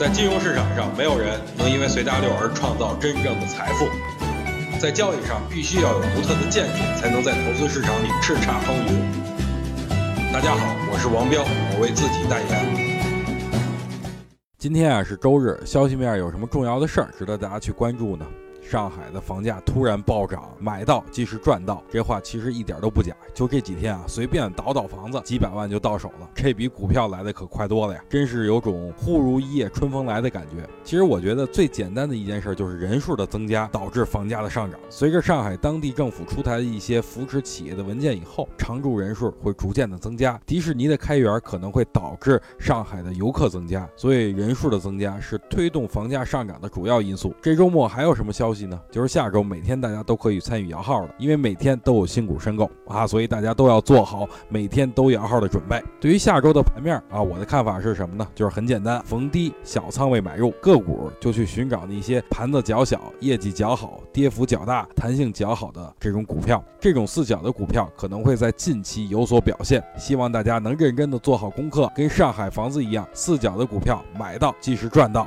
在金融市场上，没有人能因为随大流而创造真正的财富。在交易上，必须要有独特的见解，才能在投资市场里叱咤风云。大家好，我是王彪，我为自己代言。今天啊是周日，消息面有什么重要的事儿值得大家去关注呢？上海的房价突然暴涨，买到即是赚到，这话其实一点都不假。就这几天啊，随便倒倒房子，几百万就到手了，这比股票来的可快多了呀！真是有种忽如一夜春风来的感觉。其实我觉得最简单的一件事就是人数的增加导致房价的上涨。随着上海当地政府出台的一些扶持企业的文件以后，常住人数会逐渐的增加，迪士尼的开园可能会导致上海的游客增加，所以人数的增加是推动房价上涨的主要因素。这周末还有什么消消息？呢，就是下周每天大家都可以参与摇号了，因为每天都有新股申购啊，所以大家都要做好每天都摇号的准备。对于下周的盘面啊，我的看法是什么呢？就是很简单，逢低小仓位买入个股，就去寻找那些盘子较小、业绩较好、跌幅较大、弹性较好的这种股票。这种四角的股票可能会在近期有所表现，希望大家能认真的做好功课，跟上海房子一样，四角的股票买到即是赚到。